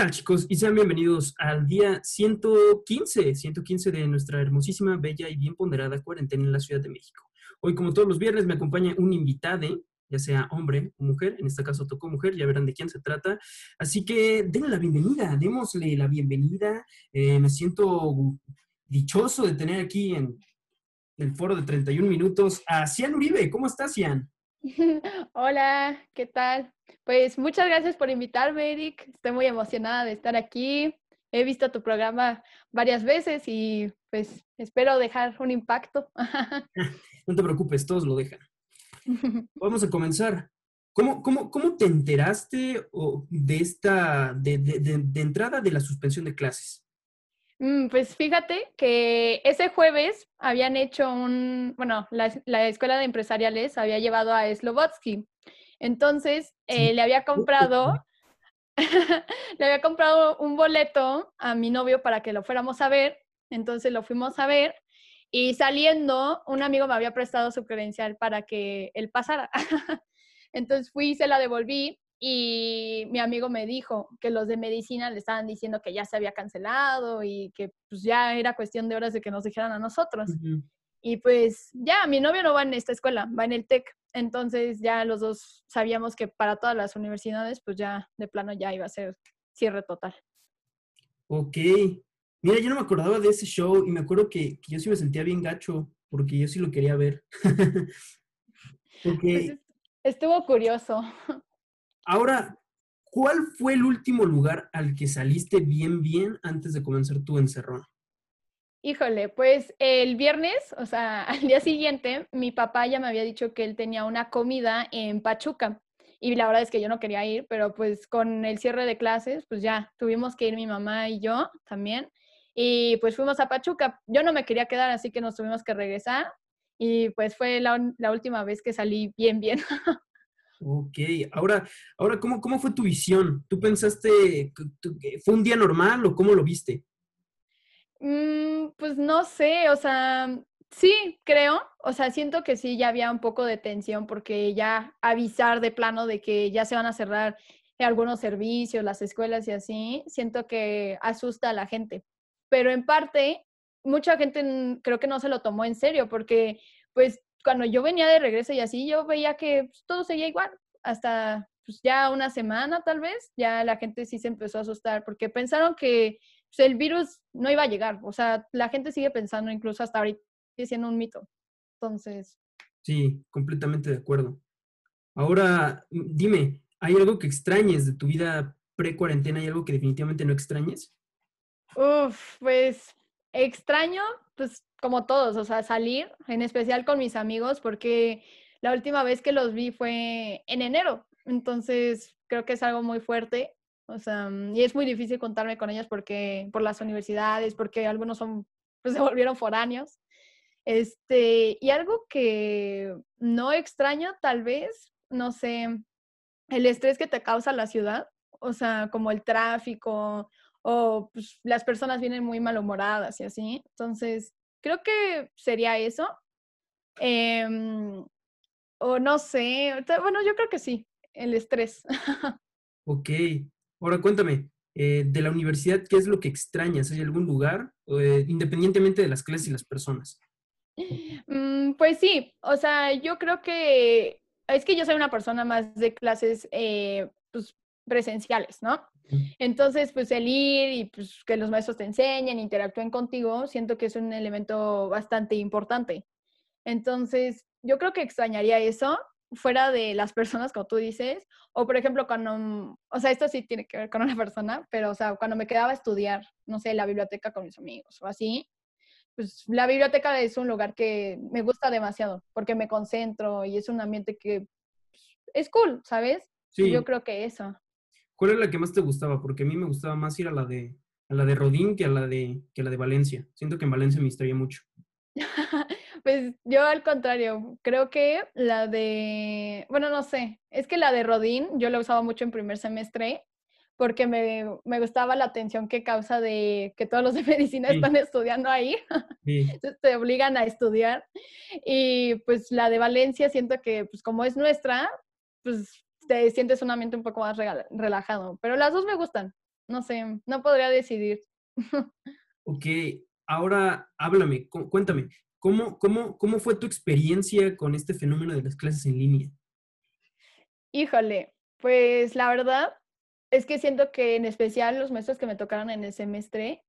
tal chicos? Y sean bienvenidos al día 115, 115 de nuestra hermosísima, bella y bien ponderada cuarentena en la Ciudad de México. Hoy, como todos los viernes, me acompaña un invitado, ya sea hombre o mujer, en este caso tocó mujer, ya verán de quién se trata. Así que denle la bienvenida, démosle la bienvenida. Eh, me siento dichoso de tener aquí en el foro de 31 minutos a Cian Uribe. ¿Cómo estás, Cian? Hola, ¿qué tal? Pues muchas gracias por invitarme, Eric. Estoy muy emocionada de estar aquí. He visto tu programa varias veces y pues espero dejar un impacto. No te preocupes, todos lo dejan. Vamos a comenzar. ¿Cómo, cómo, cómo te enteraste de esta, de, de entrada de la suspensión de clases? Mm, pues fíjate que ese jueves habían hecho un, bueno, la, escuela de empresariales había llevado a Slobotsky. Entonces, eh, le había comprado, le había comprado un boleto a mi novio para que lo fuéramos a ver. Entonces lo fuimos a ver y saliendo, un amigo me había prestado su credencial para que él pasara. Entonces fui y se la devolví y mi amigo me dijo que los de medicina le estaban diciendo que ya se había cancelado y que pues ya era cuestión de horas de que nos dijeran a nosotros. Y pues ya, mi novio no va en esta escuela, va en el TEC. Entonces ya los dos sabíamos que para todas las universidades, pues ya de plano ya iba a ser cierre total. Ok. Mira, yo no me acordaba de ese show y me acuerdo que, yo sí me sentía bien gacho porque yo sí lo quería ver. porque... Pues estuvo curioso. Ahora, ¿cuál fue el último lugar al que saliste bien, bien antes de comenzar tu encerrón? Híjole, pues el viernes, o sea, al día siguiente, mi papá ya me había dicho que él tenía una comida en Pachuca. Y la verdad es que yo no quería ir, pero pues con el cierre de clases, pues ya tuvimos que ir mi mamá y yo también. Y pues fuimos a Pachuca. Yo no me quería quedar, así que nos tuvimos que regresar. Y pues fue la, la última vez que salí bien, bien. Ok, ahora, ahora ¿cómo, ¿cómo fue tu visión? ¿Tú pensaste que fue un día normal o cómo lo viste? Mm, pues no sé, o sea, sí, creo, o sea, siento que sí, ya había un poco de tensión porque ya avisar de plano de que ya se van a cerrar algunos servicios, las escuelas y así, siento que asusta a la gente. Pero en parte, mucha gente creo que no se lo tomó en serio porque pues cuando yo venía de regreso y así, yo veía que pues, todo seguía igual. Hasta pues, ya una semana tal vez, ya la gente sí se empezó a asustar porque pensaron que pues, el virus no iba a llegar. O sea, la gente sigue pensando incluso hasta ahorita siendo un mito. Entonces. Sí, completamente de acuerdo. Ahora, dime, ¿hay algo que extrañes de tu vida pre-cuarentena? ¿Hay algo que definitivamente no extrañes? Uf, pues extraño, pues como todos, o sea, salir, en especial con mis amigos, porque la última vez que los vi fue en enero, entonces creo que es algo muy fuerte, o sea, y es muy difícil contarme con ellos porque por las universidades, porque algunos son, pues se volvieron foráneos. Este, y algo que no extraño, tal vez, no sé, el estrés que te causa la ciudad, o sea, como el tráfico, o pues, las personas vienen muy malhumoradas y así. Entonces, creo que sería eso. Em, o no sé, bueno, yo creo que sí, el estrés. ok, ahora cuéntame, eh, de la universidad, ¿qué es lo que extrañas? ¿Hay algún lugar, eh, independientemente de las clases y las personas? Mm, pues sí, o sea, yo creo que es que yo soy una persona más de clases eh, pues, presenciales, ¿no? Entonces, pues el ir y pues, que los maestros te enseñen, interactúen contigo, siento que es un elemento bastante importante. Entonces, yo creo que extrañaría eso fuera de las personas, como tú dices, o por ejemplo, cuando, o sea, esto sí tiene que ver con una persona, pero, o sea, cuando me quedaba a estudiar, no sé, la biblioteca con mis amigos o así, pues la biblioteca es un lugar que me gusta demasiado porque me concentro y es un ambiente que pues, es cool, ¿sabes? Sí. Yo creo que eso. ¿Cuál era la que más te gustaba? Porque a mí me gustaba más ir a la de, a la de Rodín que a la de, que la de Valencia. Siento que en Valencia me distraía mucho. pues yo al contrario, creo que la de, bueno, no sé, es que la de Rodín yo la usaba mucho en primer semestre porque me, me gustaba la atención que causa de que todos los de medicina están estudiando ahí, sí. te obligan a estudiar. Y pues la de Valencia siento que pues como es nuestra, pues te sientes un ambiente un poco más relajado. Pero las dos me gustan. no sé, no podría decidir. ok, ahora háblame, cuéntame, ¿cómo, cómo, ¿cómo fue tu experiencia con este fenómeno de las clases en línea? Híjole, pues la verdad es que siento que en especial los maestros que me tocaron en el semestre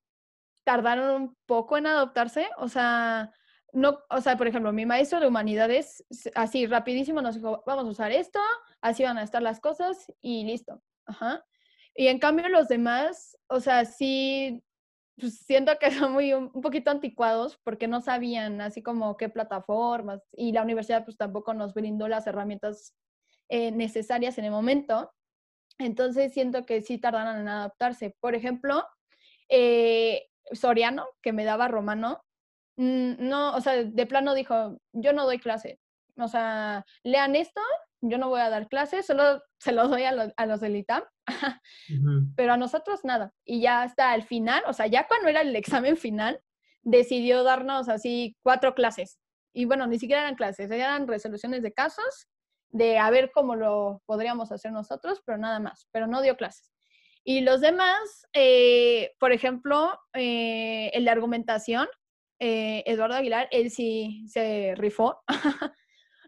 tardaron un poco en adoptarse, o sea, no, o sea, por ejemplo, mi maestro de humanidades, así rapidísimo nos dijo, vamos a usar esto, así van a estar las cosas y listo. Ajá. Y en cambio los demás, o sea, sí, pues siento que son muy, un, poquito anticuados porque no sabían así como qué plataformas y la universidad pues tampoco nos brindó las herramientas eh, necesarias en el momento. Entonces siento que sí tardaron en adaptarse. Por ejemplo, eh, Soriano, que me daba romano, no, o sea, de plano dijo, yo no doy clase. O sea, lean esto, yo no voy a dar clase, solo se los doy a los, a los del ITAM, pero a nosotros nada. Y ya hasta el final, o sea, ya cuando era el examen final, decidió darnos así cuatro clases. Y bueno, ni siquiera eran clases, eran resoluciones de casos, de a ver cómo lo podríamos hacer nosotros, pero nada más, pero no dio clases. Y los demás, eh, por ejemplo, eh, el de argumentación, eh, Eduardo Aguilar, él sí se rifó.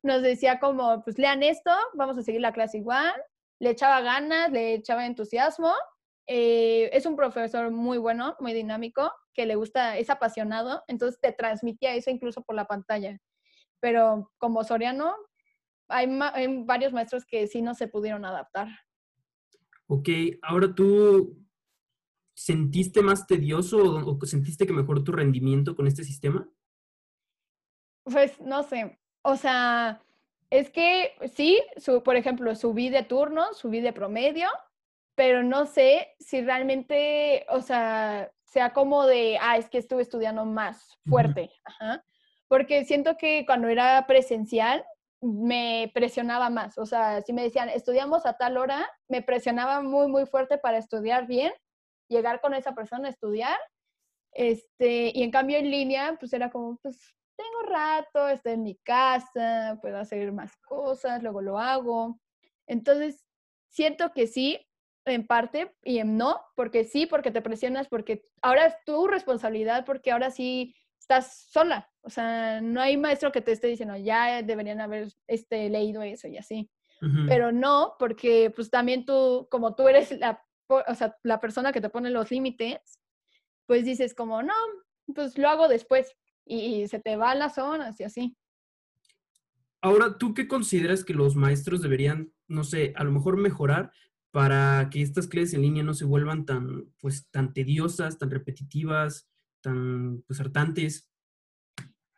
Nos decía como, pues lean esto, vamos a seguir la clase igual. Le echaba ganas, le echaba entusiasmo. es un profesor muy bueno, muy dinámico, que le gusta, es apasionado, entonces te transmitía eso incluso por la pantalla. Pero como Soriano, hay, hay varios maestros que sí no se pudieron adaptar. Ok, ahora tú sentiste más tedioso o, sentiste que mejoró tu rendimiento con este sistema? Pues no sé, o sea, es que sí, su, por ejemplo, subí de turno, subí de promedio, pero no sé si realmente, o sea, sea como de, ah, es que estuve estudiando más fuerte, porque siento que cuando era presencial, me presionaba más. O sea, si me decían, estudiamos a tal hora, me presionaba muy, muy fuerte para estudiar bien, llegar con esa persona a estudiar. Este, y en cambio en línea, pues era como, pues tengo rato, estoy en mi casa, puedo hacer más cosas, luego lo hago. Entonces, siento que sí, en parte, y en no, porque sí, porque te presionas, porque ahora es tu responsabilidad, porque ahora sí estás sola. O sea, no hay maestro que te esté diciendo, ya deberían haber este, leído eso y así. Pero no, porque pues también tú, como tú eres la, o sea, la persona que te pone los límites, pues dices como, no, pues lo hago después y se te van las zonas y así. Ahora, ¿tú qué consideras que los maestros deberían, no sé, a lo mejor mejorar para que estas clases en línea no se vuelvan tan, pues, tan tediosas, tan repetitivas, tan pues, hartantes?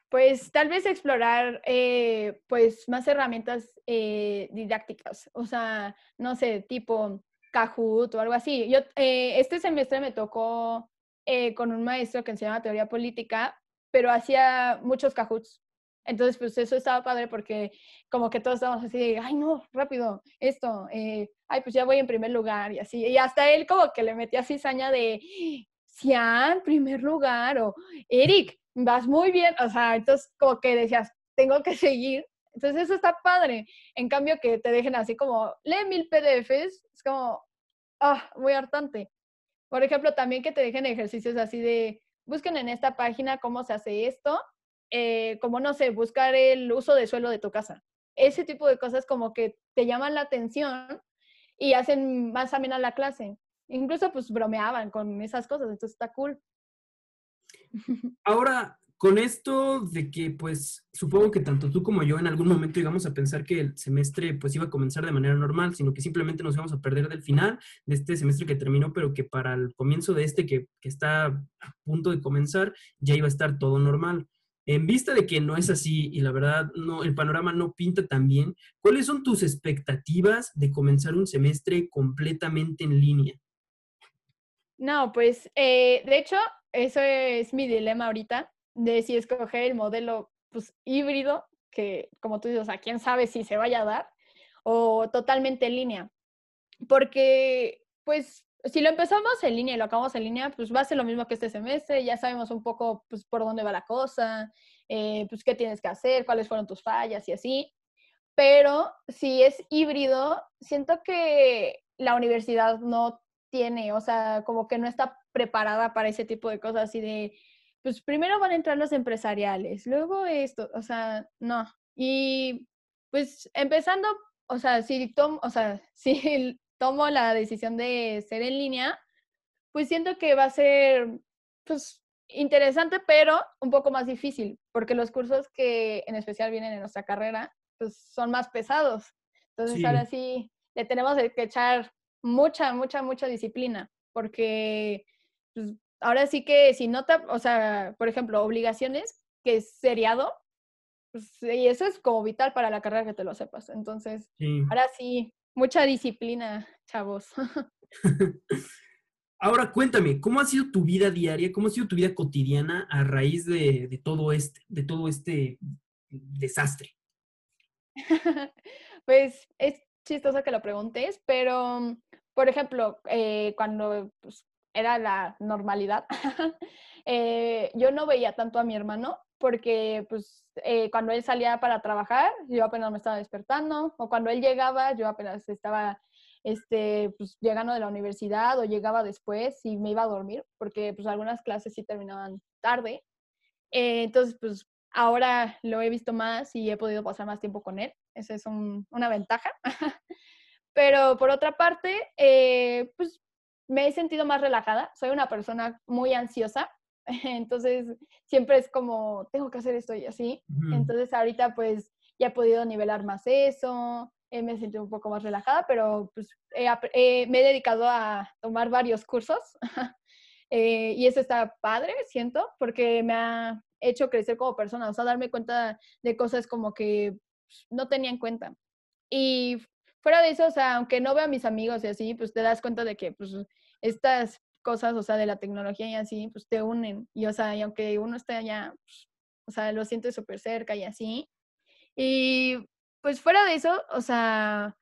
Pues tal vez explorar eh, pues más herramientas eh, didácticas, o sea, no sé, tipo Kahoot o algo así. Yo eh, este semestre me tocó con un maestro que enseñaba teoría política, pero hacía muchos Kahoots. Entonces, pues eso estaba padre porque como que todos estábamos así ay, no, rápido, esto, ay, pues ya voy en primer lugar y así. Y hasta él como que le metía cizaña de, en primer lugar, o Eric, vas muy bien, o sea, entonces como que decías, tengo que seguir. Entonces eso está padre. En cambio que te dejen así como, lee mil PDFs, es como, ah, muy hartante. Por ejemplo, también que te dejen ejercicios así de, busquen en esta página cómo se hace esto, eh, como no sé, buscar el uso de suelo de tu casa. Ese tipo de cosas como que te llaman la atención y hacen más amena la clase. Incluso pues bromeaban con esas cosas, entonces está cool. Ahora, con esto de que pues supongo que tanto tú como yo en algún momento íbamos a pensar que el semestre pues iba a comenzar de manera normal, sino que simplemente nos íbamos a perder del final de este semestre que terminó, pero que para el comienzo de este que, está a punto de comenzar ya iba a estar todo normal. En vista de que no es así y la verdad no, el panorama no pinta tan bien, ¿cuáles son tus expectativas de comenzar un semestre completamente en línea? No, pues eh, de hecho, eso es mi dilema ahorita, de si escoger el modelo pues, híbrido, que como tú dices, a quién sabe si se vaya a dar, o totalmente en línea. Porque, pues, si lo empezamos en línea y lo acabamos en línea, pues va a ser lo mismo que este semestre, ya sabemos un poco pues, por dónde va la cosa, eh, pues qué tienes que hacer, cuáles fueron tus fallas y así. Pero si es híbrido, siento que la universidad no tiene, o sea, como que no está preparada para ese tipo de cosas así de, pues primero van a entrar los empresariales, luego esto, o sea, no. Y pues empezando, o sea, si tomo, o sea, si tomo la decisión de ser en línea, pues siento que va a ser, pues, interesante, pero un poco más difícil, porque los cursos que en especial vienen en nuestra carrera, pues son más pesados. Entonces ahora sí le tenemos que echar mucha, mucha, mucha disciplina, porque pues, ahora sí que si no te, o sea, por ejemplo, obligaciones, que es seriado, pues, y eso es como vital para la carrera que te lo sepas. Entonces, ahora sí, mucha disciplina, chavos. Ahora cuéntame, ¿cómo ha sido tu vida diaria? ¿Cómo ha sido tu vida cotidiana a raíz de, todo este, de todo este desastre? pues es chistoso que lo preguntes, pero por ejemplo, eh, cuando pues, era la normalidad, eh, yo no veía tanto a mi hermano porque pues eh, cuando él salía para trabajar, yo apenas me estaba despertando, o cuando él llegaba, yo apenas estaba este, pues, llegando de la universidad o llegaba después y me iba a dormir, porque pues algunas clases sí terminaban tarde. Eh, entonces, pues ahora lo he visto más y he podido pasar más tiempo con él. Esa es una ventaja. Pero por otra parte, eh, pues me he sentido más relajada. Soy una persona muy ansiosa, entonces siempre es como, tengo que hacer esto y así. Entonces ahorita pues ya he podido nivelar más eso, eh, me siento un poco más relajada, pero pues eh, me he dedicado a tomar varios cursos eh, y eso está padre, siento, porque me ha hecho crecer como persona, o sea, darme cuenta de cosas como que pues, no tenía en cuenta. Y fuera de eso, o sea, aunque no veo a mis amigos y así, pues te das cuenta de que pues estas cosas, o sea, de la tecnología y así, pues te unen. Y, o sea, y aunque uno esté allá, pues, o sea, lo siente súper cerca y así. Y pues fuera de eso, o sea,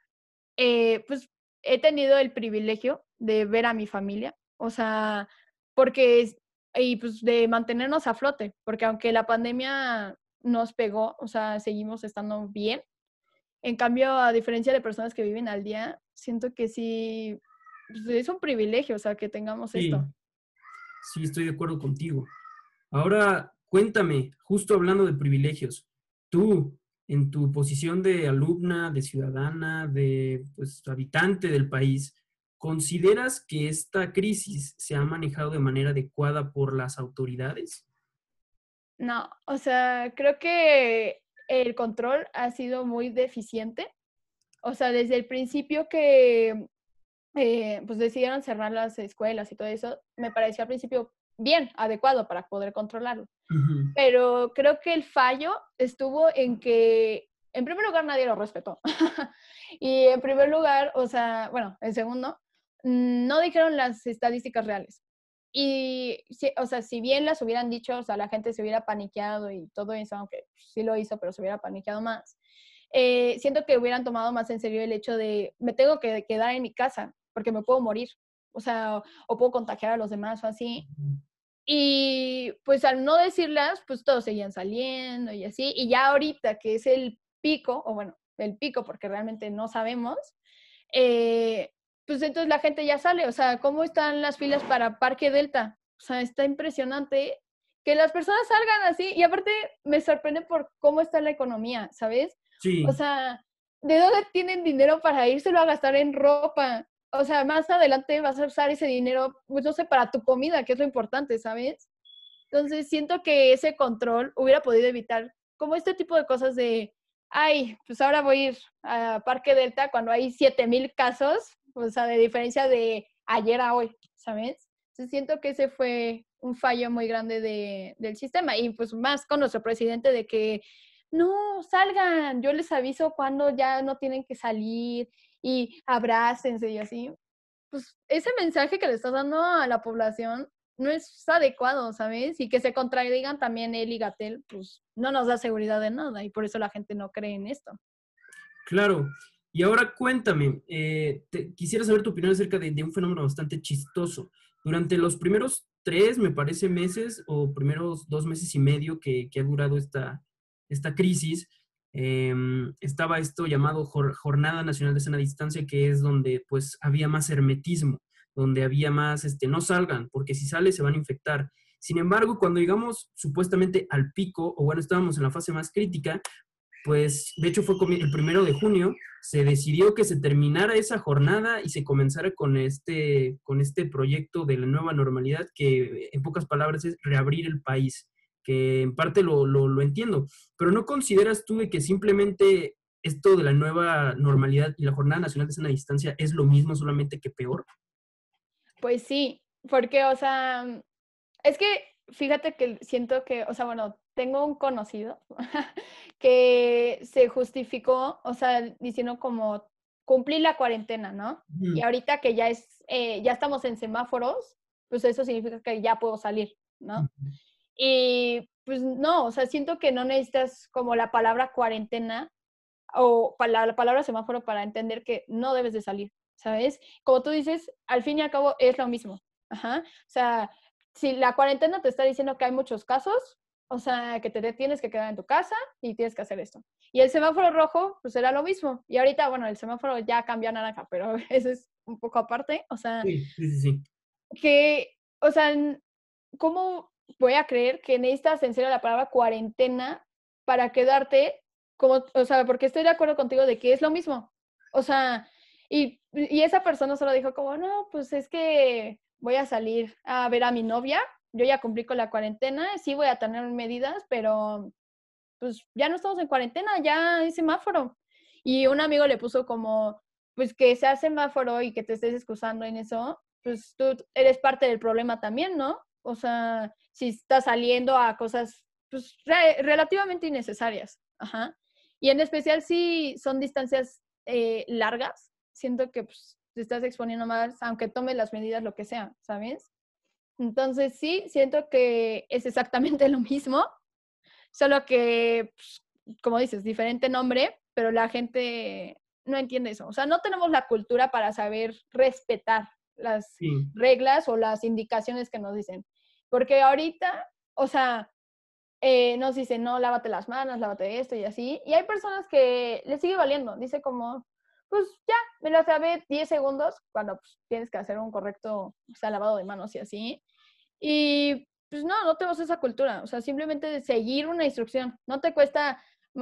eh, pues he tenido el privilegio de ver a mi familia, o sea, porque, y pues de mantenernos a flote, porque aunque la pandemia nos pegó, o sea, seguimos estando bien. En cambio, a diferencia de personas que viven al día, siento que sí, pues, es un privilegio, o sea, que tengamos esto. Sí, estoy de acuerdo contigo. Ahora, cuéntame, justo hablando de privilegios, tú, en tu posición de alumna, de ciudadana, de pues, habitante del país, ¿consideras que esta crisis se ha manejado de manera adecuada por las autoridades? No, o sea, creo que el control ha sido muy deficiente. O sea, desde el principio que eh, pues decidieron cerrar las escuelas y todo eso, me pareció al principio bien, adecuado para poder controlarlo. Pero creo que el fallo estuvo en que, en primer lugar, nadie lo respetó. y en primer lugar, o sea, bueno, en segundo, no dijeron las estadísticas reales. Y, o sea, si bien las hubieran dicho, o sea, la gente se hubiera paniqueado y todo eso, aunque sí lo hizo, pero se hubiera paniqueado más. Eh, siento que hubieran tomado más en serio el hecho de, me tengo que quedar en mi casa porque me puedo morir, o sea, o puedo contagiar a los demás o así. Y pues al no decirlas, pues todos seguían saliendo y así. Y ya ahorita que es el pico, o bueno, el pico porque realmente no sabemos, eh, pues entonces la gente ya sale. O sea, ¿cómo están las filas para Parque Delta? O sea, está impresionante que las personas salgan así. Y aparte me sorprende por cómo está la economía, ¿sabes? Sí. O sea, ¿de dónde tienen dinero para írselo a gastar en ropa? o sea, más adelante vas a usar ese dinero, pues no sé, para tu comida, que es lo importante, ¿sabes? Entonces siento que ese control hubiera podido evitar como este tipo de cosas de, ay, pues ahora voy a ir a Parque Delta cuando hay 7000 casos, o sea, de diferencia de ayer a hoy, ¿sabes? Entonces siento que ese fue un fallo muy grande de, del sistema y pues más con nuestro presidente de que no salgan, yo les aviso cuando ya no tienen que salir y abrácense y así, pues ese mensaje que le estás dando a la población no es adecuado, ¿sabes? Y que se contradigan también él y Gatel, pues no nos da seguridad de nada y por eso la gente no cree en esto. Claro. Y ahora cuéntame, eh, quisiera saber tu opinión acerca de, un fenómeno bastante chistoso. Durante los primeros tres, me parece, meses o primeros dos meses y medio que, ha durado esta, esta crisis, Em, estaba esto llamado Jornada Nacional de Sana Distancia, que es donde pues había más hermetismo. donde había más, este, no salgan, porque si sale se van a infectar. Sin embargo, cuando llegamos supuestamente al pico, o bueno, estábamos en la fase más crítica, pues de hecho fue el primero de junio, se decidió que se terminara esa jornada y se comenzara con este, con este proyecto de la nueva normalidad, que en pocas palabras es reabrir el país, que en parte lo, lo, entiendo, pero ¿no consideras tú que simplemente esto de la nueva normalidad y la Jornada Nacional de Sana Distancia es lo mismo, solamente que peor? Pues sí, porque, o sea, es que fíjate que siento que, o sea, bueno, tengo un conocido que se justificó, o sea, diciendo como cumplí la cuarentena, ¿no? Y ahorita que ya es, eh, ya estamos en semáforos, pues eso significa que ya puedo salir, ¿no? Y pues no, o sea, siento que no necesitas como la palabra cuarentena o la, palabra semáforo para entender que no debes de salir, ¿sabes? Como tú dices, al fin y al cabo es lo mismo. Ajá. O sea, si la cuarentena te está diciendo que hay muchos casos, o sea, que te tienes que quedar en tu casa y tienes que hacer esto. Y el semáforo rojo, pues era lo mismo. Y ahorita, bueno, el semáforo ya cambió a naranja, pero eso es un poco aparte. O sea, sí, sí, sí. que, o sea, ¿cómo voy a creer que necesitas en serio la palabra cuarentena para quedarte como, o sea, porque estoy de acuerdo contigo de que es lo mismo. O sea, y, y esa persona solo dijo como, no, pues es que voy a salir a ver a mi novia yo ya cumplí con la cuarentena, sí voy a tener medidas, pero pues ya no estamos en cuarentena, ya hay semáforo. Y un amigo le puso como, pues que sea semáforo y que te estés excusando en eso, pues tú eres parte del problema también, ¿no? O sea, si estás saliendo a cosas pues relativamente innecesarias. Ajá. Y en especial si son distancias eh, largas, siento que pues, te estás exponiendo más, aunque tomes las medidas, lo que sea, ¿sabes? Entonces, sí, siento que es exactamente lo mismo, solo que, pues, como dices, diferente nombre, pero la gente no entiende eso. O sea, no tenemos la cultura para saber respetar las reglas o las indicaciones que nos dicen. Porque ahorita, o sea, eh, nos dicen, no, lávate las manos, lávate esto y así. Y hay personas que les sigue valiendo. Dice como, pues ya, me lo sabe 10 segundos cuando pues, tienes que hacer un correcto, o sea, lavado de manos y así. Y pues no, no tenemos esa cultura, o sea, simplemente seguir una instrucción, no te cuesta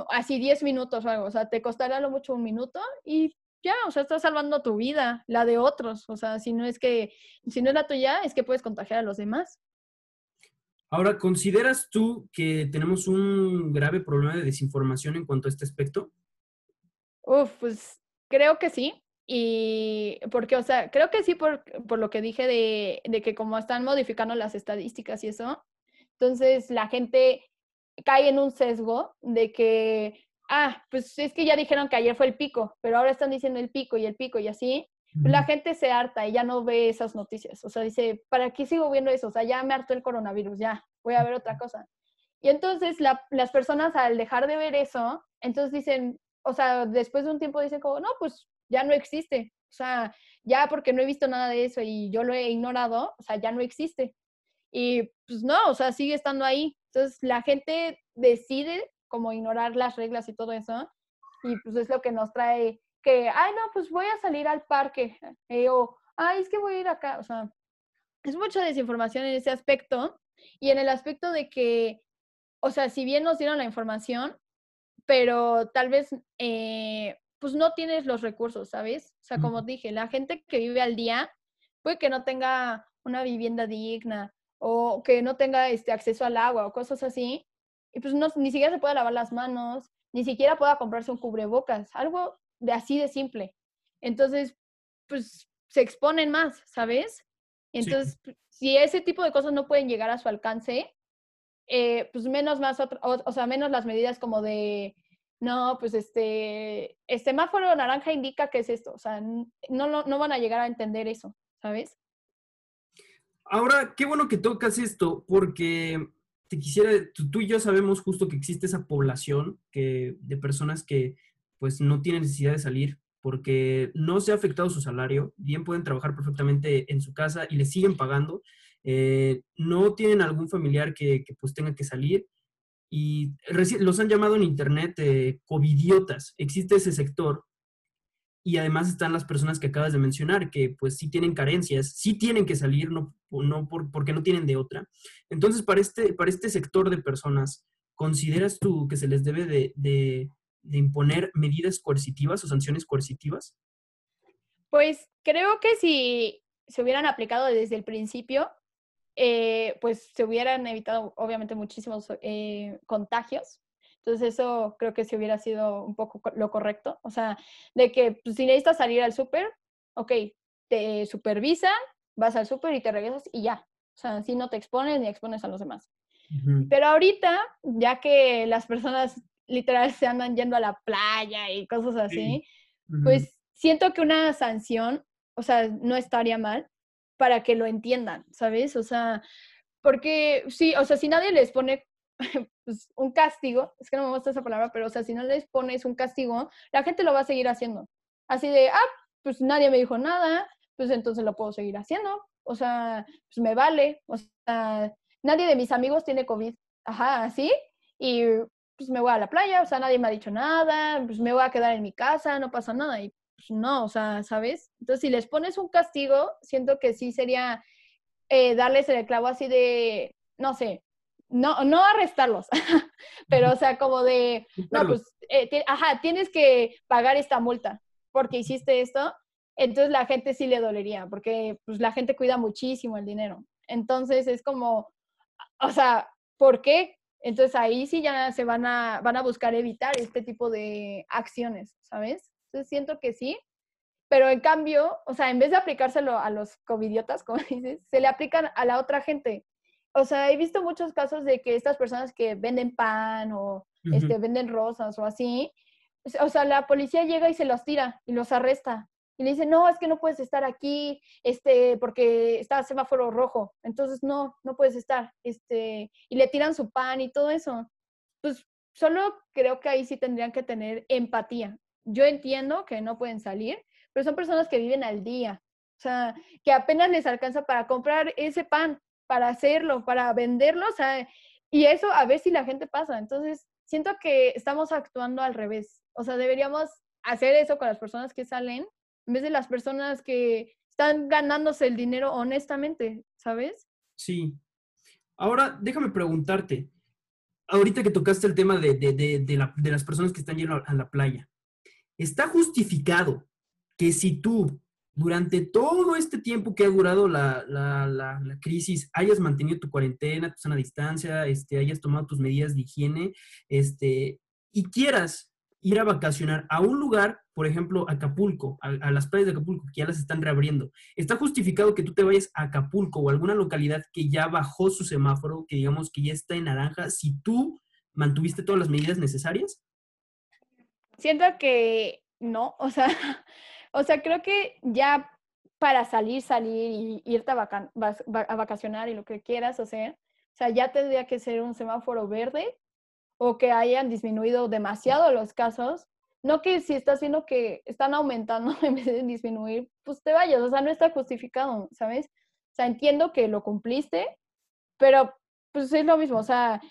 así 10 minutos o algo, o sea, te costará lo mucho un minuto y ya, o sea, estás salvando tu vida, la de otros, o sea, si no es que, si no es la tuya, es que puedes contagiar a los demás. Ahora, ¿consideras tú que tenemos un grave problema de desinformación en cuanto a este aspecto? Uf, pues Creo que sí. Y porque, o sea, creo que sí por, por lo que dije de, de, que como están modificando las estadísticas y eso, entonces la gente cae en un sesgo de que, ah, pues es que ya dijeron que ayer fue el pico, pero ahora están diciendo el pico y el pico y así. La gente se harta y ya no ve esas noticias. O sea, dice, ¿para qué sigo viendo eso? O sea, ya me hartó el coronavirus, ya, voy a ver otra cosa. Y entonces las personas al dejar de ver eso, entonces dicen, o sea, después de un tiempo dicen como, no, pues ya no existe. O sea, ya porque no he visto nada de eso y yo lo he ignorado, o sea, ya no existe. Y pues no, o sea, sigue estando ahí. Entonces la gente decide como ignorar las reglas y todo eso. Y pues es lo que nos trae que, ay, no, pues voy a salir al parque. Eh, o, ay, es que voy a ir acá. O sea, es mucha desinformación en ese aspecto. Y en el aspecto de que, o sea, si bien nos dieron la información, pero tal vez eh, pues no tienes los recursos, ¿sabes? O sea, como dije, la gente que vive al día puede que no tenga una vivienda digna o que no tenga este acceso al agua o cosas así, y pues no, ni siquiera se puede lavar las manos, ni siquiera pueda comprarse un cubrebocas, algo de así de simple. Entonces, pues se exponen más, ¿sabes? Entonces, si ese tipo de cosas no pueden llegar a su alcance, eh, pues menos más, o, sea, menos las medidas como de, no, pues este, el semáforo naranja indica que es esto, o sea, no, no, no van a llegar a entender eso, ¿sabes? Ahora, qué bueno que tocas esto, porque te quisiera, tú, y yo sabemos justo que existe esa población que, de personas que pues no tienen necesidad de salir porque no se ha afectado su salario, bien pueden trabajar perfectamente en su casa y le siguen pagando, eh, no tienen algún familiar que, pues tenga que salir y los han llamado en internet eh, covidiotas. Existe ese sector y además están las personas que acabas de mencionar, que pues sí tienen carencias, sí tienen que salir, no, no por, porque no tienen de otra. Entonces, para este, para este sector de personas, ¿consideras tú que se les debe de, de, imponer medidas coercitivas o sanciones coercitivas? Pues creo que si se hubieran aplicado desde el principio, eh, pues se hubieran evitado obviamente muchísimos eh, contagios entonces eso creo que sí hubiera sido un poco lo correcto. O sea, de que pues, si necesitas salir al súper, ok, te supervisan, vas al súper y te regresas y ya. O sea, así no te expones ni expones a los demás. Pero ahorita, ya que las personas literal se andan yendo a la playa y cosas así, pues siento que una sanción, o sea, no estaría mal para que lo entiendan, ¿sabes? O sea, porque sí, o sea, si nadie les pone pues, un castigo, es que no me gusta esa palabra, pero o sea, si no les pones un castigo, la gente lo va a seguir haciendo. Así de, ah, pues nadie me dijo nada, pues entonces lo puedo seguir haciendo. O sea, pues me vale. O sea, nadie de mis amigos tiene COVID. Ajá, así. Y pues me voy a la playa, o sea, nadie me ha dicho nada, pues me voy a quedar en mi casa, no pasa nada. Y no, o sea, ¿sabes? Entonces, si les pones un castigo, siento que sí sería eh, darles el clavo así de, no sé, no, no arrestarlos, pero o sea, como de, no, pues, eh, ajá, tienes que pagar esta multa porque hiciste esto, entonces la gente sí le dolería, porque pues la gente cuida muchísimo el dinero. Entonces es como, o sea, ¿por qué? Entonces ahí sí ya se van a, van a buscar evitar este tipo de acciones, ¿sabes? Entonces siento que sí, pero en cambio, o sea, en vez de aplicárselo a los covidiotas, como dices, se le aplican a la otra gente o sea, he visto muchos casos de que estas personas que venden pan o este, venden rosas o así, o sea, la policía llega y se los tira y los arresta. Y le dice, no, es que no puedes estar aquí, este, porque está semáforo rojo. Entonces, no, no puedes estar. Este, y le tiran su pan y todo eso. Pues solo creo que ahí sí tendrían que tener empatía. Yo entiendo que no pueden salir, pero son personas que viven al día. O sea, que apenas les alcanza para comprar ese pan para hacerlo, para venderlo, o sea, y eso a ver si la gente pasa. Entonces, siento que estamos actuando al revés. O sea, deberíamos hacer eso con las personas que salen en vez de las personas que están ganándose el dinero honestamente, ¿sabes? Sí. Ahora, déjame preguntarte, ahorita que tocaste el tema de, de, de, de las personas que están yendo a la playa, ¿está justificado que si tú durante todo este tiempo que ha durado la, crisis, hayas mantenido tu cuarentena, tu sana distancia, este, hayas tomado tus medidas de higiene, este, y quieras ir a vacacionar a un lugar, por ejemplo, Acapulco, a, las playas de Acapulco, que ya las están reabriendo, ¿está justificado que tú te vayas a Acapulco o a alguna localidad que ya bajó su semáforo, que digamos que ya está en naranja, si tú mantuviste todas las medidas necesarias? Siento que no, o sea, o sea, creo que ya para salir, salir y irte a, vacacionar y lo que quieras hacer, o sea, ya tendría que ser un semáforo verde o que hayan disminuido demasiado los casos. No que si estás viendo que están aumentando en vez de disminuir, pues te vayas, o sea, no está justificado, ¿sabes? O sea, entiendo que lo cumpliste, pero pues es lo mismo, o sea,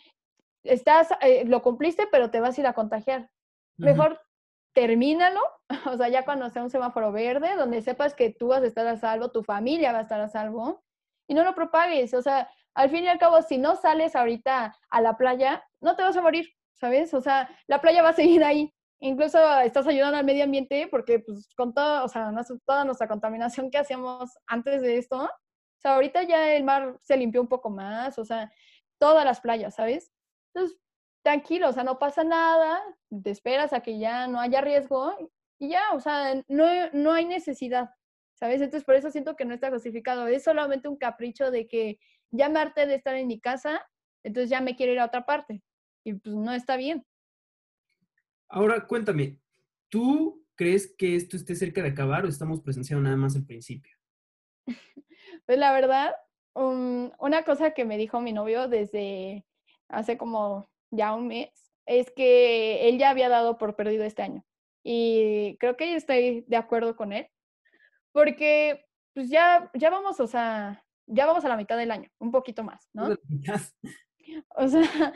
estás, eh, lo cumpliste, pero te vas a ir a contagiar. Mejor termínalo, o sea, ya cuando sea un semáforo verde, donde sepas que tú vas a estar a salvo, tu familia va a estar a salvo, y no lo propagues, o sea, al fin y al cabo, si no sales ahorita a la playa, no te vas a morir, ¿sabes? O sea, la playa va a seguir ahí. Incluso estás ayudando al medio ambiente porque, pues, con todo, o sea, toda nuestra contaminación que hacíamos antes de esto, o sea, ahorita ya el mar se limpió un poco más, o sea, todas las playas, ¿sabes? Entonces, tranquilo, o sea, no pasa nada, te esperas a que ya no haya riesgo y ya, o sea, no, no hay necesidad, ¿sabes? Entonces, por eso siento que no está justificado. Es solamente un capricho de que ya me harté de estar en mi casa, entonces ya me quiero ir a otra parte. Y pues no está bien. Ahora, cuéntame, ¿tú crees que esto esté cerca de acabar o estamos presenciando nada más el principio? pues la verdad, una cosa que me dijo mi novio desde hace como ya un mes, es que él ya había dado por perdido este año. Y creo que estoy de acuerdo con él, porque pues ya, ya vamos, o sea, ya vamos a la mitad del año, un poquito más, ¿no? O sea,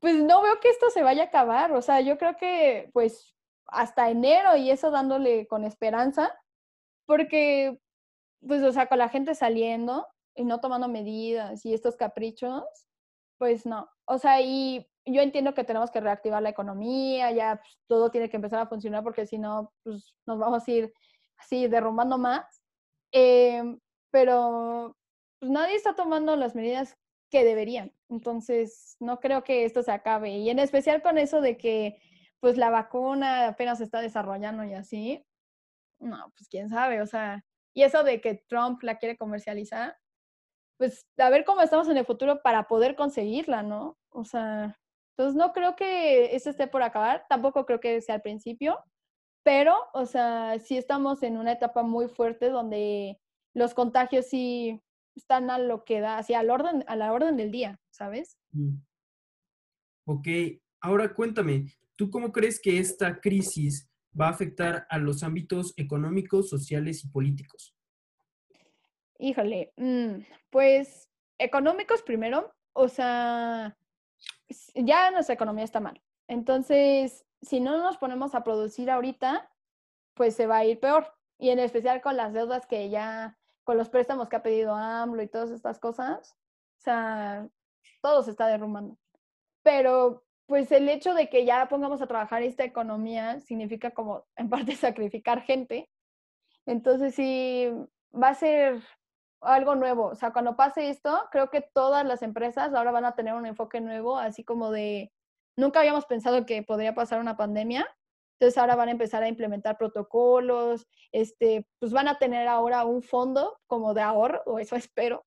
pues no veo que esto se vaya a acabar, o sea, yo creo que pues hasta enero y eso dándole con esperanza, porque, pues, o sea, con la gente saliendo y no tomando medidas y estos caprichos, pues no. O sea, y yo entiendo que tenemos que reactivar la economía, ya pues, todo tiene que empezar a funcionar porque si no, pues nos vamos a ir así derrumbando más. Em, pero pues, nadie está tomando las medidas que deberían. Entonces, no creo que esto se acabe. Y en especial con eso de que pues la vacuna apenas se está desarrollando y así. No, pues quién sabe, o sea, y eso de que Trump la quiere comercializar, pues a ver cómo estamos en el futuro para poder conseguirla, ¿no? O sea, entonces no creo que eso esté por acabar, tampoco creo que sea al principio, pero, o sea, sí estamos en una etapa muy fuerte donde los contagios sí están a lo que da, así al orden, a la orden del día, ¿sabes? Mm. Ok, ahora cuéntame, ¿tú cómo crees que esta crisis va a afectar a los ámbitos económicos, sociales y políticos? Híjole, mm, pues económicos primero, o sea, ya nuestra economía está mal. Entonces, si no nos ponemos a producir ahorita, pues se va a ir peor. Y en especial con las deudas que ya, con los préstamos que ha pedido AMLO y todas estas cosas, o sea, todo se está derrumbando. Pero pues el hecho de que ya pongamos a trabajar esta economía significa como en parte sacrificar gente. Entonces sí, va a ser algo nuevo. O sea, cuando pase esto, creo que todas las empresas ahora van a tener un enfoque nuevo, así como de, nunca habíamos pensado que podría pasar una pandemia. Entonces ahora van a empezar a implementar protocolos, este, pues van a tener ahora un fondo como de ahorro, o eso espero,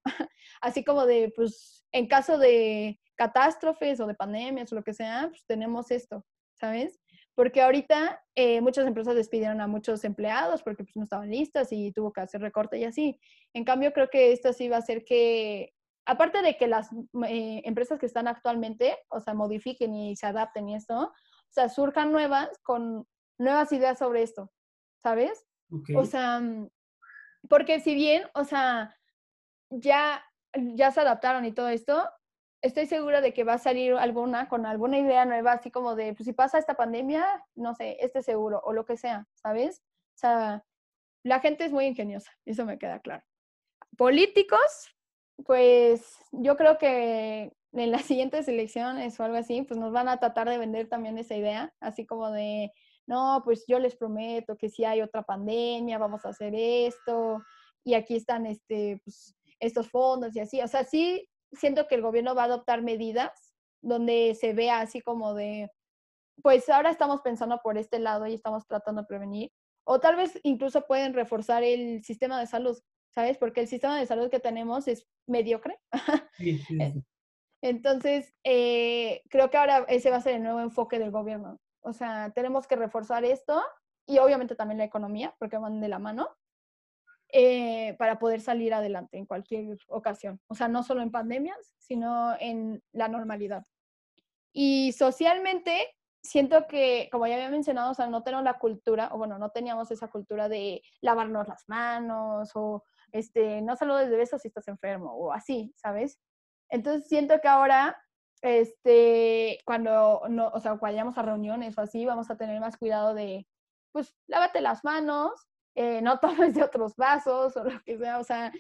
así como de, pues en caso de catástrofes o de pandemias o lo que sea, pues tenemos esto, ¿sabes? Porque ahorita eh, muchas empresas despidieron a muchos empleados porque pues, no estaban listas y tuvo que hacer recorte y así. En cambio, creo que esto sí va a hacer que, aparte de que las eh, empresas que están actualmente, o sea, modifiquen y se adapten y esto, o sea, surjan nuevas con nuevas ideas sobre esto, ¿sabes? O sea, mm, porque si bien, o sea, ya, ya se adaptaron y todo esto, estoy segura de que va a salir alguna con alguna idea nueva, así como de, pues si pasa esta pandemia, no sé, este seguro o lo que sea, ¿sabes? O sea, la gente es muy ingeniosa, eso me queda claro. Políticos, pues yo creo que en las siguientes elecciones o algo así, pues nos van a tratar de vender también esa idea, así como de, no, pues yo les prometo que si hay otra pandemia, vamos a hacer esto, y aquí están este, pues, estos fondos y así. O sea, sí siento que el gobierno va a adoptar medidas donde se vea así como de, pues ahora estamos pensando por este lado y estamos tratando de prevenir. O tal vez incluso pueden reforzar el sistema de salud, ¿sabes? Porque el sistema de salud que tenemos es mediocre. Entonces, eh, creo que ahora ese va a ser el nuevo enfoque del gobierno. O sea, tenemos que reforzar esto y obviamente también la economía, porque van de la mano. Eh, para poder salir adelante en cualquier ocasión. O sea, no solo en pandemias, sino en la normalidad. Y socialmente, siento que, como ya había mencionado, o sea, no tenemos la cultura, o bueno, no teníamos esa cultura de lavarnos las manos, o este, no saludes de besos si estás enfermo, o así, ¿sabes? Entonces siento que ahora, este, cuando, no, o sea, vayamos a reuniones o así, vamos a tener más cuidado de, pues, lávate las manos, eh, no tomes de otros vasos o lo que sea, o sea,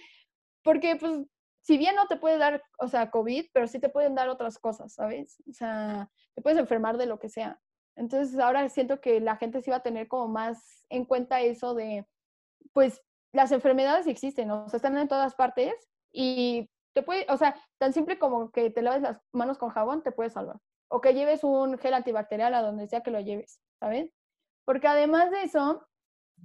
porque pues si bien no te puede dar, o sea, COVID, pero sí te pueden dar otras cosas, ¿sabes? O sea, te puedes enfermar de lo que sea. Entonces ahora siento que la gente sí va a tener como más en cuenta eso de, pues las enfermedades existen, o sea, están en todas partes y te puede, o sea, tan simple como que te laves las manos con jabón te puede salvar. O que lleves un gel antibacterial a donde sea que lo lleves, ¿sabes? Porque además de eso,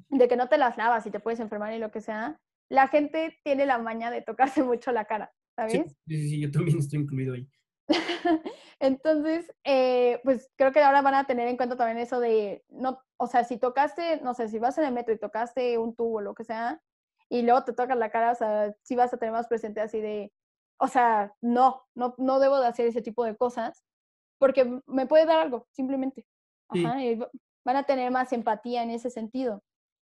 de que no te las lavas y te puedes enfermar y lo que sea, la gente tiene la maña de tocarse mucho la cara, ¿sabes? Sí, sí, sí yo también estoy incluido ahí. Entonces, eh, pues creo que ahora van a tener en cuenta también eso de, no, o sea, si tocaste, no sé, si vas en el metro y tocaste un tubo o lo que sea, y luego te tocas la cara, o sea, sí vas a tener más presente así de, o sea, no, no, no debo de hacer ese tipo de cosas, porque me puede dar algo, simplemente. Ajá, y van a tener más empatía en ese sentido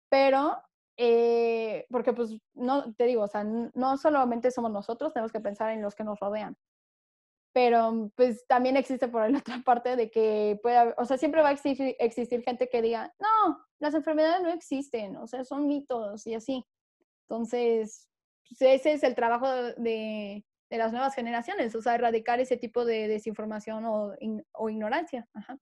pero, eh, porque pues, no, te digo, o sea, no solamente somos nosotros, tenemos que pensar en los que nos rodean. pero pues también existe por la otra parte de que puede, o sea, siempre va a existir, existir gente que diga, no, las enfermedades no existen, o sea, son mitos y así. Entonces, pues, ese es el trabajo de, de, las nuevas generaciones, o sea, erradicar ese tipo de desinformación o, o ignorancia. Ajá.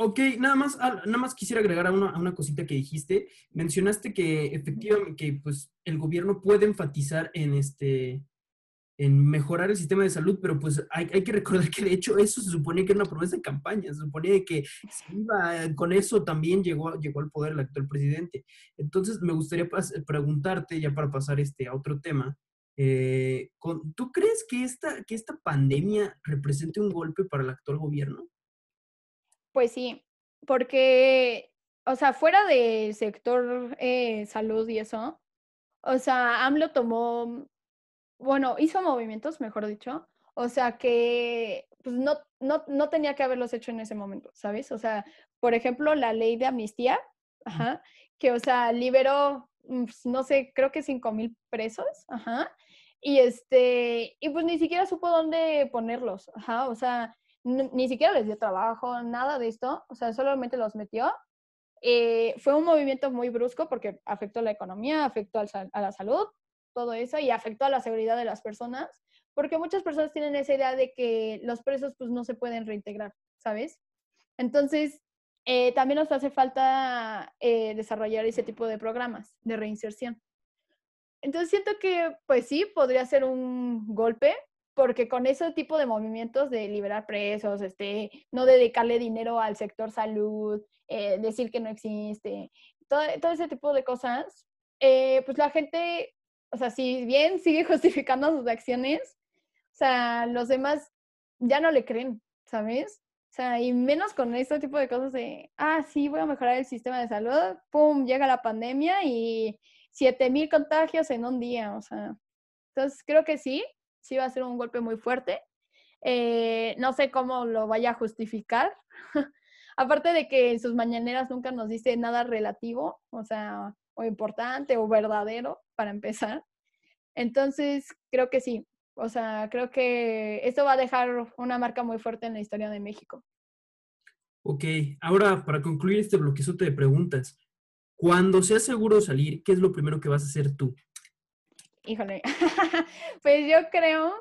Ok, nada más, ah, nada más quisiera agregar a una, a una, cosita que dijiste. Mencionaste que efectivamente que, pues, el gobierno puede enfatizar en este en mejorar el sistema de salud, pero pues hay, hay, que recordar que de hecho eso se suponía que era una promesa de campaña, se suponía que iba, con eso también llegó, llegó al poder el actual presidente. Entonces me gustaría preguntarte, ya para pasar este, a otro tema, eh, ¿tú crees que esta, que esta pandemia represente un golpe para el actual gobierno? Pues sí, porque, o sea, fuera del sector eh, salud y eso, o sea, AMLO tomó, bueno, hizo movimientos, mejor dicho, o sea, que pues no, no, no tenía que haberlos hecho en ese momento, ¿sabes? O sea, por ejemplo, la ley de amnistía, ajá, que, o sea, liberó, mm, pues, no sé, creo que cinco mil presos, ajá, y este, y pues ni siquiera supo dónde ponerlos, ajá, o sea, ni siquiera les dio trabajo, nada de esto, o sea, solamente los metió. Eh, fue un movimiento muy brusco porque afectó la economía, afectó a la salud, todo eso, y afectó a la seguridad de las personas, porque muchas personas tienen esa idea de que los presos pues no se pueden reintegrar, ¿sabes? Entonces, eh, también nos hace falta eh, desarrollar ese tipo de programas de reinserción. Entonces siento que, pues sí, podría ser un golpe, porque con ese tipo de movimientos de liberar presos, este, no dedicarle dinero al sector salud, eh, decir que no existe, todo, todo ese tipo de cosas, eh, pues la gente, o sea, si bien sigue justificando sus acciones, o sea, los demás ya no le creen, ¿sabes? O sea, y menos con este tipo de cosas de, ah, sí, voy a mejorar el sistema de salud, pum, llega la pandemia y 7000 contagios en un día, o sea. Entonces, creo que sí, sí va a ser un golpe muy fuerte. Eh, no sé cómo lo vaya a justificar. Aparte de que en sus mañaneras nunca nos dice nada relativo, o sea, o importante o verdadero, para empezar. Entonces, creo que sí. O sea, creo que esto va a dejar una marca muy fuerte en la historia de México. Ok, ahora para concluir este bloquezote de preguntas, cuando seas seguro salir, ¿qué es lo primero que vas a hacer tú? Híjole, pues yo creo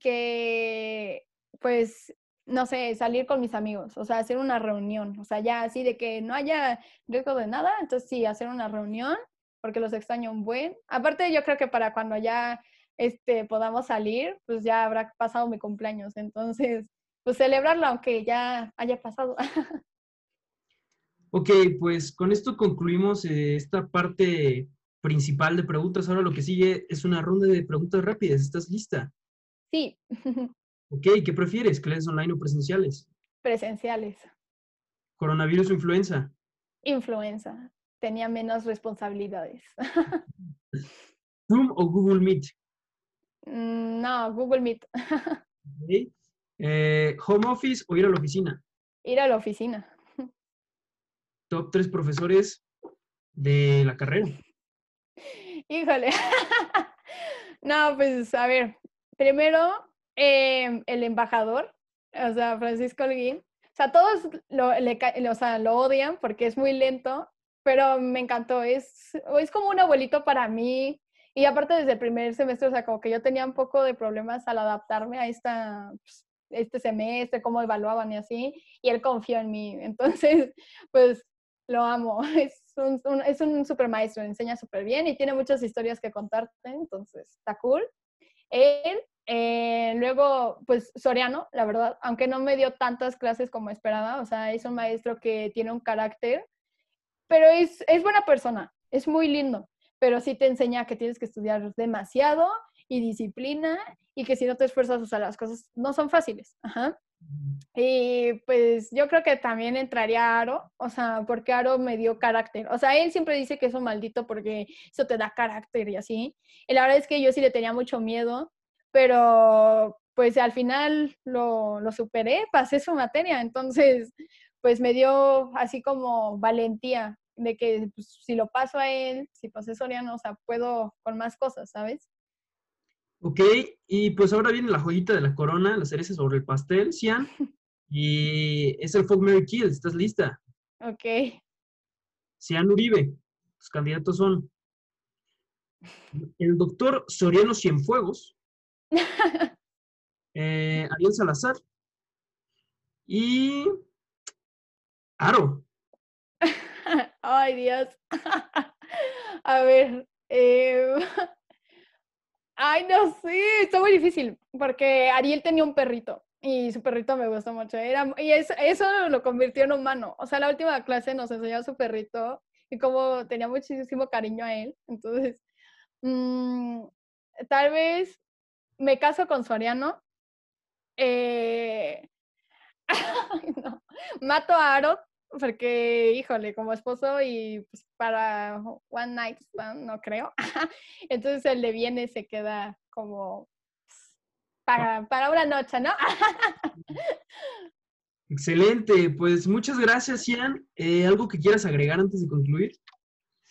que, pues, no sé, salir con mis amigos, o sea, hacer una reunión, o sea, ya así de que no haya riesgo de nada, entonces sí, hacer una reunión, porque los extraño un buen. Aparte, yo creo que para cuando ya este, podamos salir, pues ya habrá pasado mi cumpleaños, entonces, pues celebrarlo, aunque ya haya pasado. Ok, pues con esto concluimos eh, esta parte principal de preguntas. Ahora lo que sigue es una ronda de preguntas rápidas. ¿Estás lista? Sí. ok, ¿qué prefieres? ¿Clases online o presenciales? Presenciales. ¿Coronavirus o influenza? Influenza. Tenía menos responsabilidades. ¿Zoom o Google Meet? Mm, no, Google Meet. Eh, ¿Home office o ir a la oficina? Ir a la oficina. Top tres profesores de la carrera. Híjole. no, pues a ver, primero em, el embajador, o sea, Francisco Holguín. O sea, todos lo, o sea, lo odian porque es muy lento, pero me encantó. Es, es como un abuelito para mí. Y aparte desde el primer semestre, o sea, como que yo tenía un poco de problemas al adaptarme a esta, pues, este semestre, cómo evaluaban y así, y él confió en mí. Entonces, pues lo amo. Es un, es un super maestro, enseña súper bien y tiene muchas historias que contarte, entonces está cool. Él, eh, luego, pues Soriano, la verdad, aunque no me dio tantas clases como esperaba, o sea, es un maestro que tiene un carácter, pero es, es buena persona, es muy lindo, pero sí te enseña que tienes que estudiar demasiado y disciplina y que si no te esfuerzas, o sea, las cosas no son fáciles. Ajá. Y pues yo creo que también entraría Aro, o sea, porque Aro me dio carácter. O sea, él siempre dice que es un maldito porque eso te da carácter y así. Y la verdad es que yo sí le tenía mucho miedo, pero pues al final lo, lo superé, pasé su materia. Entonces, pues me dio así como valentía de que pues, si lo paso a él, si pasé Soriano, o sea, puedo con más cosas, ¿sabes? Ok, y pues ahora viene la joyita de la corona, las cerezas sobre el pastel, Cian. Y es el Folk Mary Kill, ¿estás lista? Ok. Cian Uribe, los candidatos son el doctor Soriano Cienfuegos, eh, Ariel Salazar y Aro. Ay, Dios. A ver. Eh... Ay, no sé, está muy difícil, porque Ariel tenía un perrito y su perrito me gustó mucho. Era, y eso, eso lo convirtió en humano. O sea, la última clase nos enseñó su perrito y como tenía muchísimo cariño a él. Entonces, mmm, tal vez me caso con Soriano. Eh... no. Mato a Aro porque, híjole, como esposo y pues, para One Night Stand, no creo. Entonces el de viene se queda como pues, para, para una noche, ¿no? Excelente, pues muchas gracias, Ian. Eh, ¿Algo que quieras agregar antes de concluir?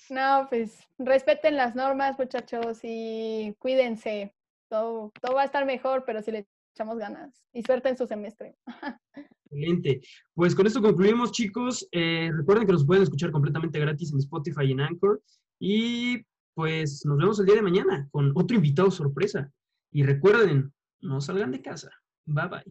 No, pues respeten las normas, muchachos, y cuídense. Todo, todo va a estar mejor, pero si le echamos ganas. Y suerte en su semestre. Excelente. Pues con esto concluimos, chicos. Eh, recuerden que nos pueden escuchar completamente gratis en Spotify y en Anchor. Y pues nos vemos el día de mañana con otro invitado sorpresa. Y recuerden, no salgan de casa. Bye bye.